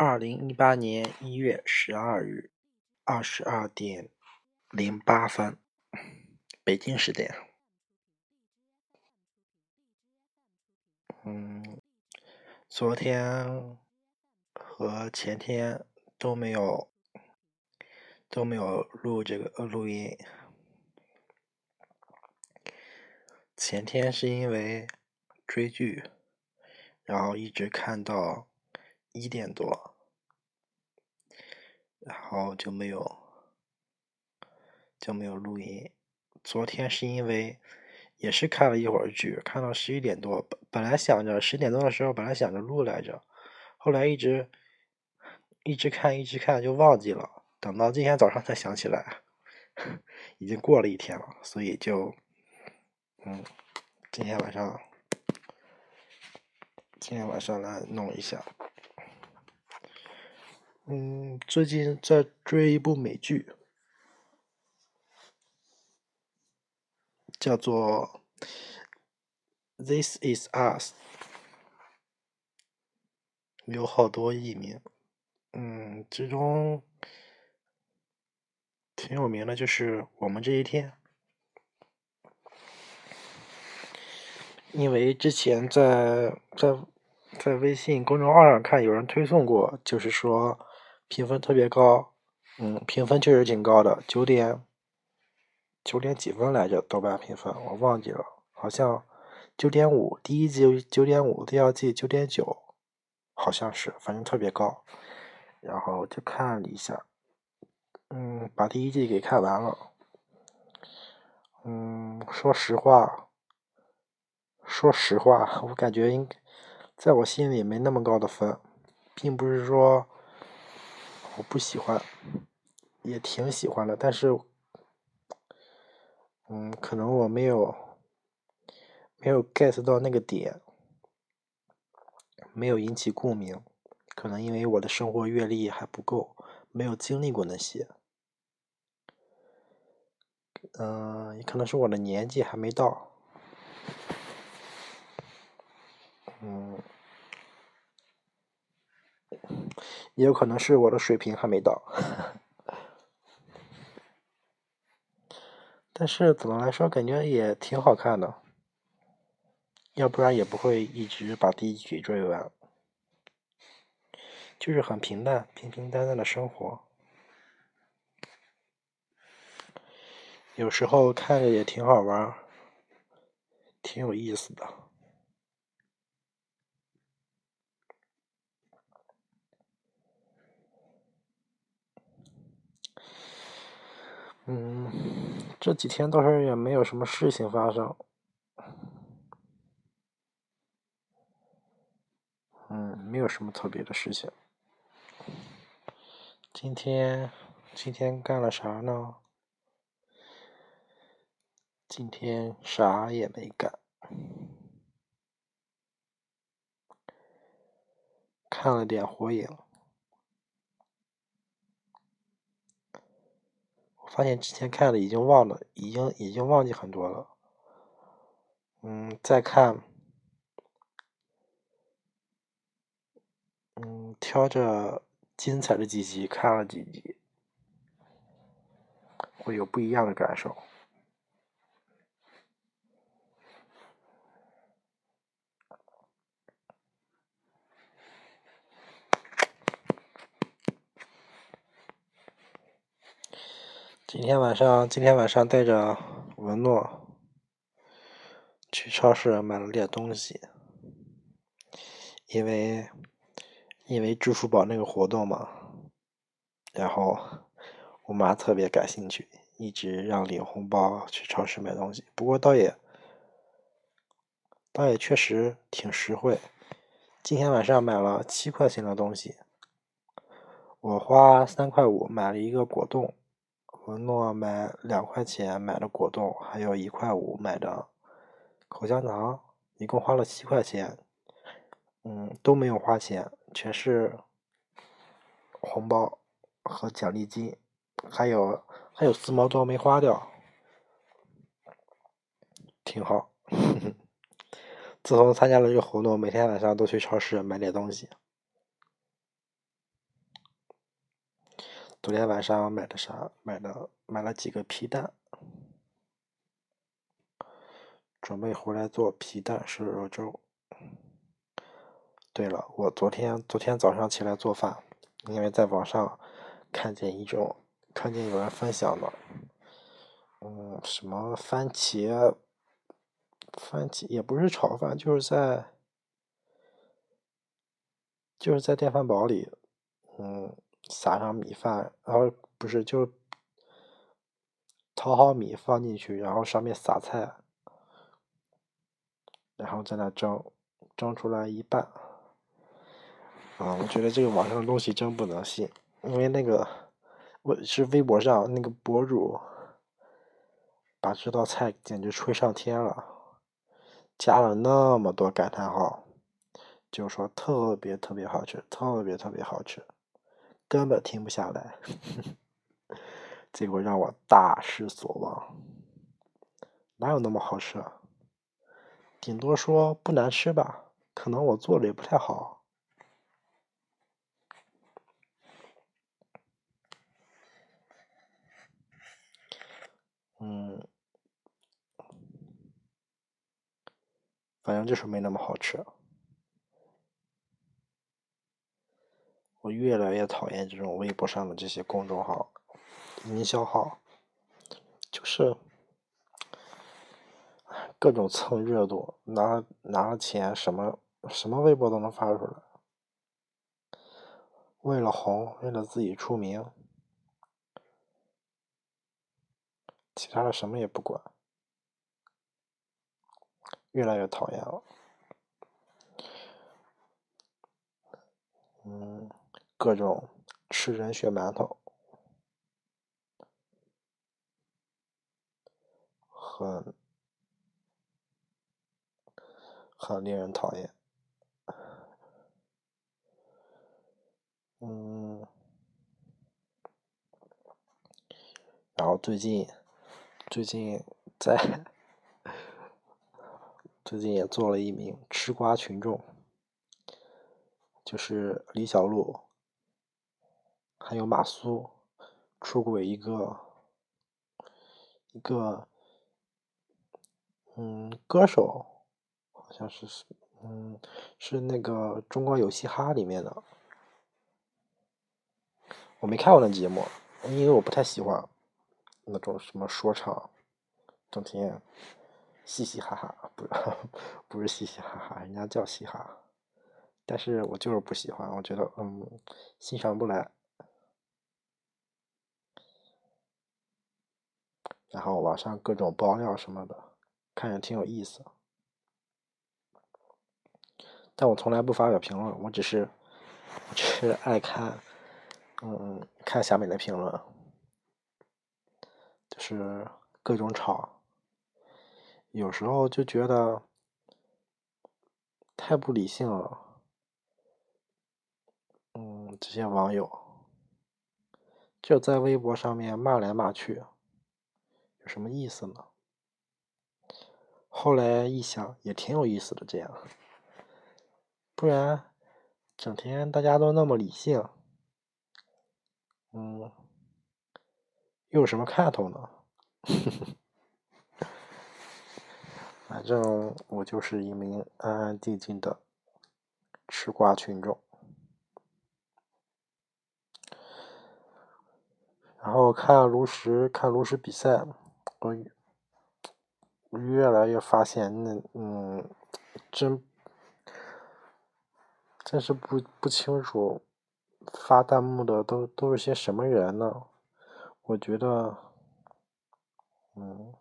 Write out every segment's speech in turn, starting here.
二零一八年一月十二日二十二点零八分，北京时间。嗯，昨天和前天都没有都没有录这个录音。前天是因为追剧，然后一直看到一点多，然后就没有就没有录音。昨天是因为也是看了一会儿剧，看到十一点多，本本来想着十点多的时候本来想着录来着，后来一直一直看一直看就忘记了，等到今天早上才想起来，已经过了一天了，所以就。嗯，今天晚上，今天晚上来弄一下。嗯，最近在追一部美剧，叫做《This Is Us》，有好多译名。嗯，其中挺有名的，就是《我们这一天》。因为之前在在在微信公众号上看有人推送过，就是说评分特别高，嗯，评分确实挺高的，九点九点几分来着？豆瓣评分我忘记了，好像九点五，第一季九点五，第二季九点九，好像是，反正特别高。然后就看了一下，嗯，把第一季给看完了。嗯，说实话。说实话，我感觉应在我心里没那么高的分，并不是说我不喜欢，也挺喜欢的，但是，嗯，可能我没有没有 get 到那个点，没有引起共鸣，可能因为我的生活阅历还不够，没有经历过那些，嗯，也可能是我的年纪还没到。嗯，也有可能是我的水平还没到，但是总的来说感觉也挺好看的，要不然也不会一直把第一集追完，就是很平淡、平平淡淡的生活，有时候看着也挺好玩，挺有意思的。嗯，这几天倒是也没有什么事情发生。嗯，没有什么特别的事情。今天，今天干了啥呢？今天啥也没干，看了点火影。发现之前看的已经忘了，已经已经忘记很多了。嗯，再看，嗯，挑着精彩的几集看了几集，会有不一样的感受。今天晚上，今天晚上带着文诺去超市买了点东西，因为因为支付宝那个活动嘛，然后我妈特别感兴趣，一直让领红包去超市买东西。不过倒也倒也确实挺实惠，今天晚上买了七块钱的东西，我花三块五买了一个果冻。文诺买两块钱买的果冻，还有一块五买的口香糖，一共花了七块钱。嗯，都没有花钱，全是红包和奖励金，还有还有四毛多没花掉，挺好。自从参加了这个活动，每天晚上都去超市买点东西。昨天晚上买的啥？买的买了几个皮蛋，准备回来做皮蛋瘦肉粥。对了，我昨天昨天早上起来做饭，因为在网上看见一种，看见有人分享的，嗯，什么番茄，番茄也不是炒饭，就是在，就是在电饭煲里，嗯，撒上米饭，然后不是就是淘好米放进去，然后上面撒菜，然后在那蒸，蒸出来一半。啊，我觉得这个网上的东西真不能信，因为那个我是微博上那个博主把这道菜简直吹上天了，加了那么多感叹号，就说特别特别好吃，特别特别好吃，根本停不下来，结果让我大失所望，哪有那么好吃？顶多说不难吃吧，可能我做的也不太好。嗯，反正就是没那么好吃。我越来越讨厌这种微博上的这些公众号、营销号，就是各种蹭热度，拿拿了钱，什么什么微博都能发出来，为了红，为了自己出名。其他的什么也不管，越来越讨厌了。嗯，各种吃人血馒头，很很令人讨厌。嗯，然后最近。最近在，最近也做了一名吃瓜群众，就是李小璐，还有马苏出轨一个一个嗯歌手，好像是是嗯是那个《中国有嘻哈》里面的，我没看过那节目，因为我不太喜欢。那种什么说唱，整天嘻嘻哈哈，不 不是嘻嘻哈哈，人家叫嘻哈，但是我就是不喜欢，我觉得嗯欣赏不来。然后网上各种爆料什么的，看着挺有意思，但我从来不发表评论，我只是只是爱看，嗯看下面的评论。就是各种吵，有时候就觉得太不理性了。嗯，这些网友就在微博上面骂来骂去，什么意思呢？后来一想，也挺有意思的，这样，不然整天大家都那么理性，嗯。又有什么看头呢？反正我就是一名安安静静的吃瓜群众。然后看炉石，看炉石比赛，我越来越发现，那嗯，真真是不不清楚发弹幕的都都是些什么人呢？我觉得，嗯，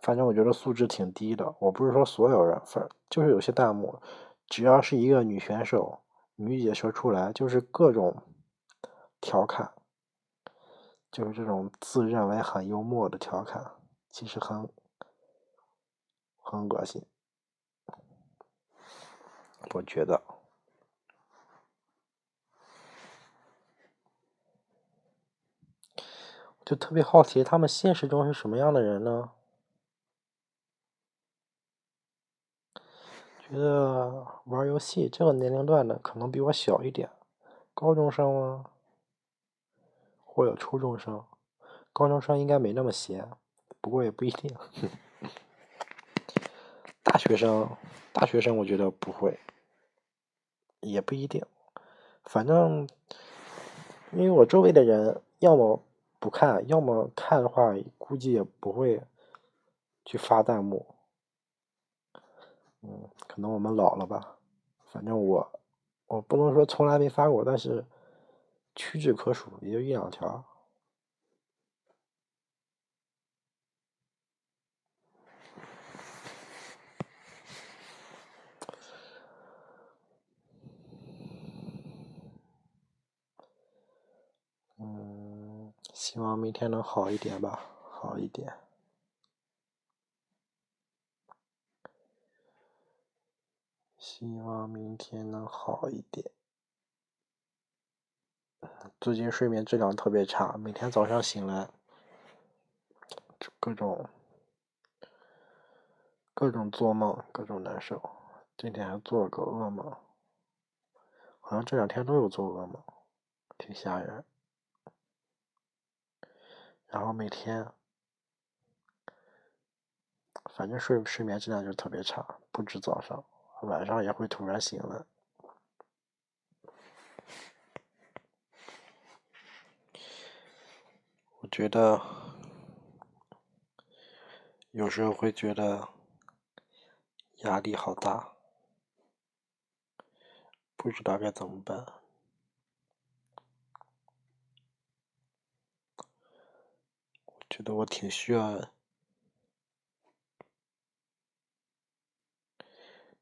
反正我觉得素质挺低的。我不是说所有人，反就是有些弹幕，只要是一个女选手、女解说出来，就是各种调侃，就是这种自认为很幽默的调侃，其实很很恶心。我觉得。就特别好奇，他们现实中是什么样的人呢？觉得玩游戏这个年龄段的可能比我小一点，高中生吗？或者初中生，高中生应该没那么闲，不过也不一定。大学生，大学生我觉得不会，也不一定。反正，因为我周围的人要么不看，要么看的话，估计也不会去发弹幕。嗯，可能我们老了吧。反正我，我不能说从来没发过，但是屈指可数，也就一两条。嗯，希望明天能好一点吧，好一点。希望明天能好一点。最近睡眠质量特别差，每天早上醒来，各种各种做梦，各种难受。今天还做了个噩梦，好像这两天都有做噩梦，挺吓人。然后每天，反正睡睡眠质量就特别差，不止早上，晚上也会突然醒来。觉得有时候会觉得压力好大，不知道该怎么办。觉得我挺需要，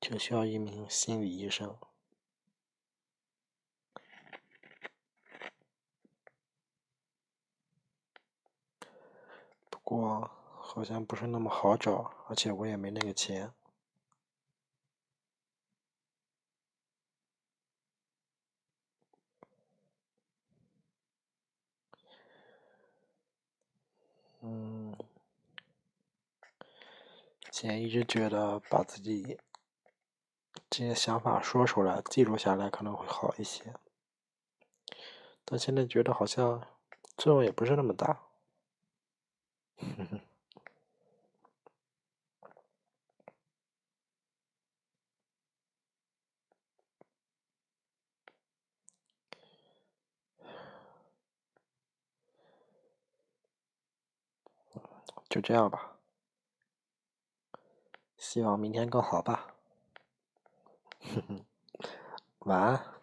挺需要一名心理医生。不过好像不是那么好找，而且我也没那个钱。嗯，前一直觉得把自己这些想法说出来、记录下来可能会好一些，但现在觉得好像作用也不是那么大。就这样吧，希望明天更好吧。哼 哼晚安。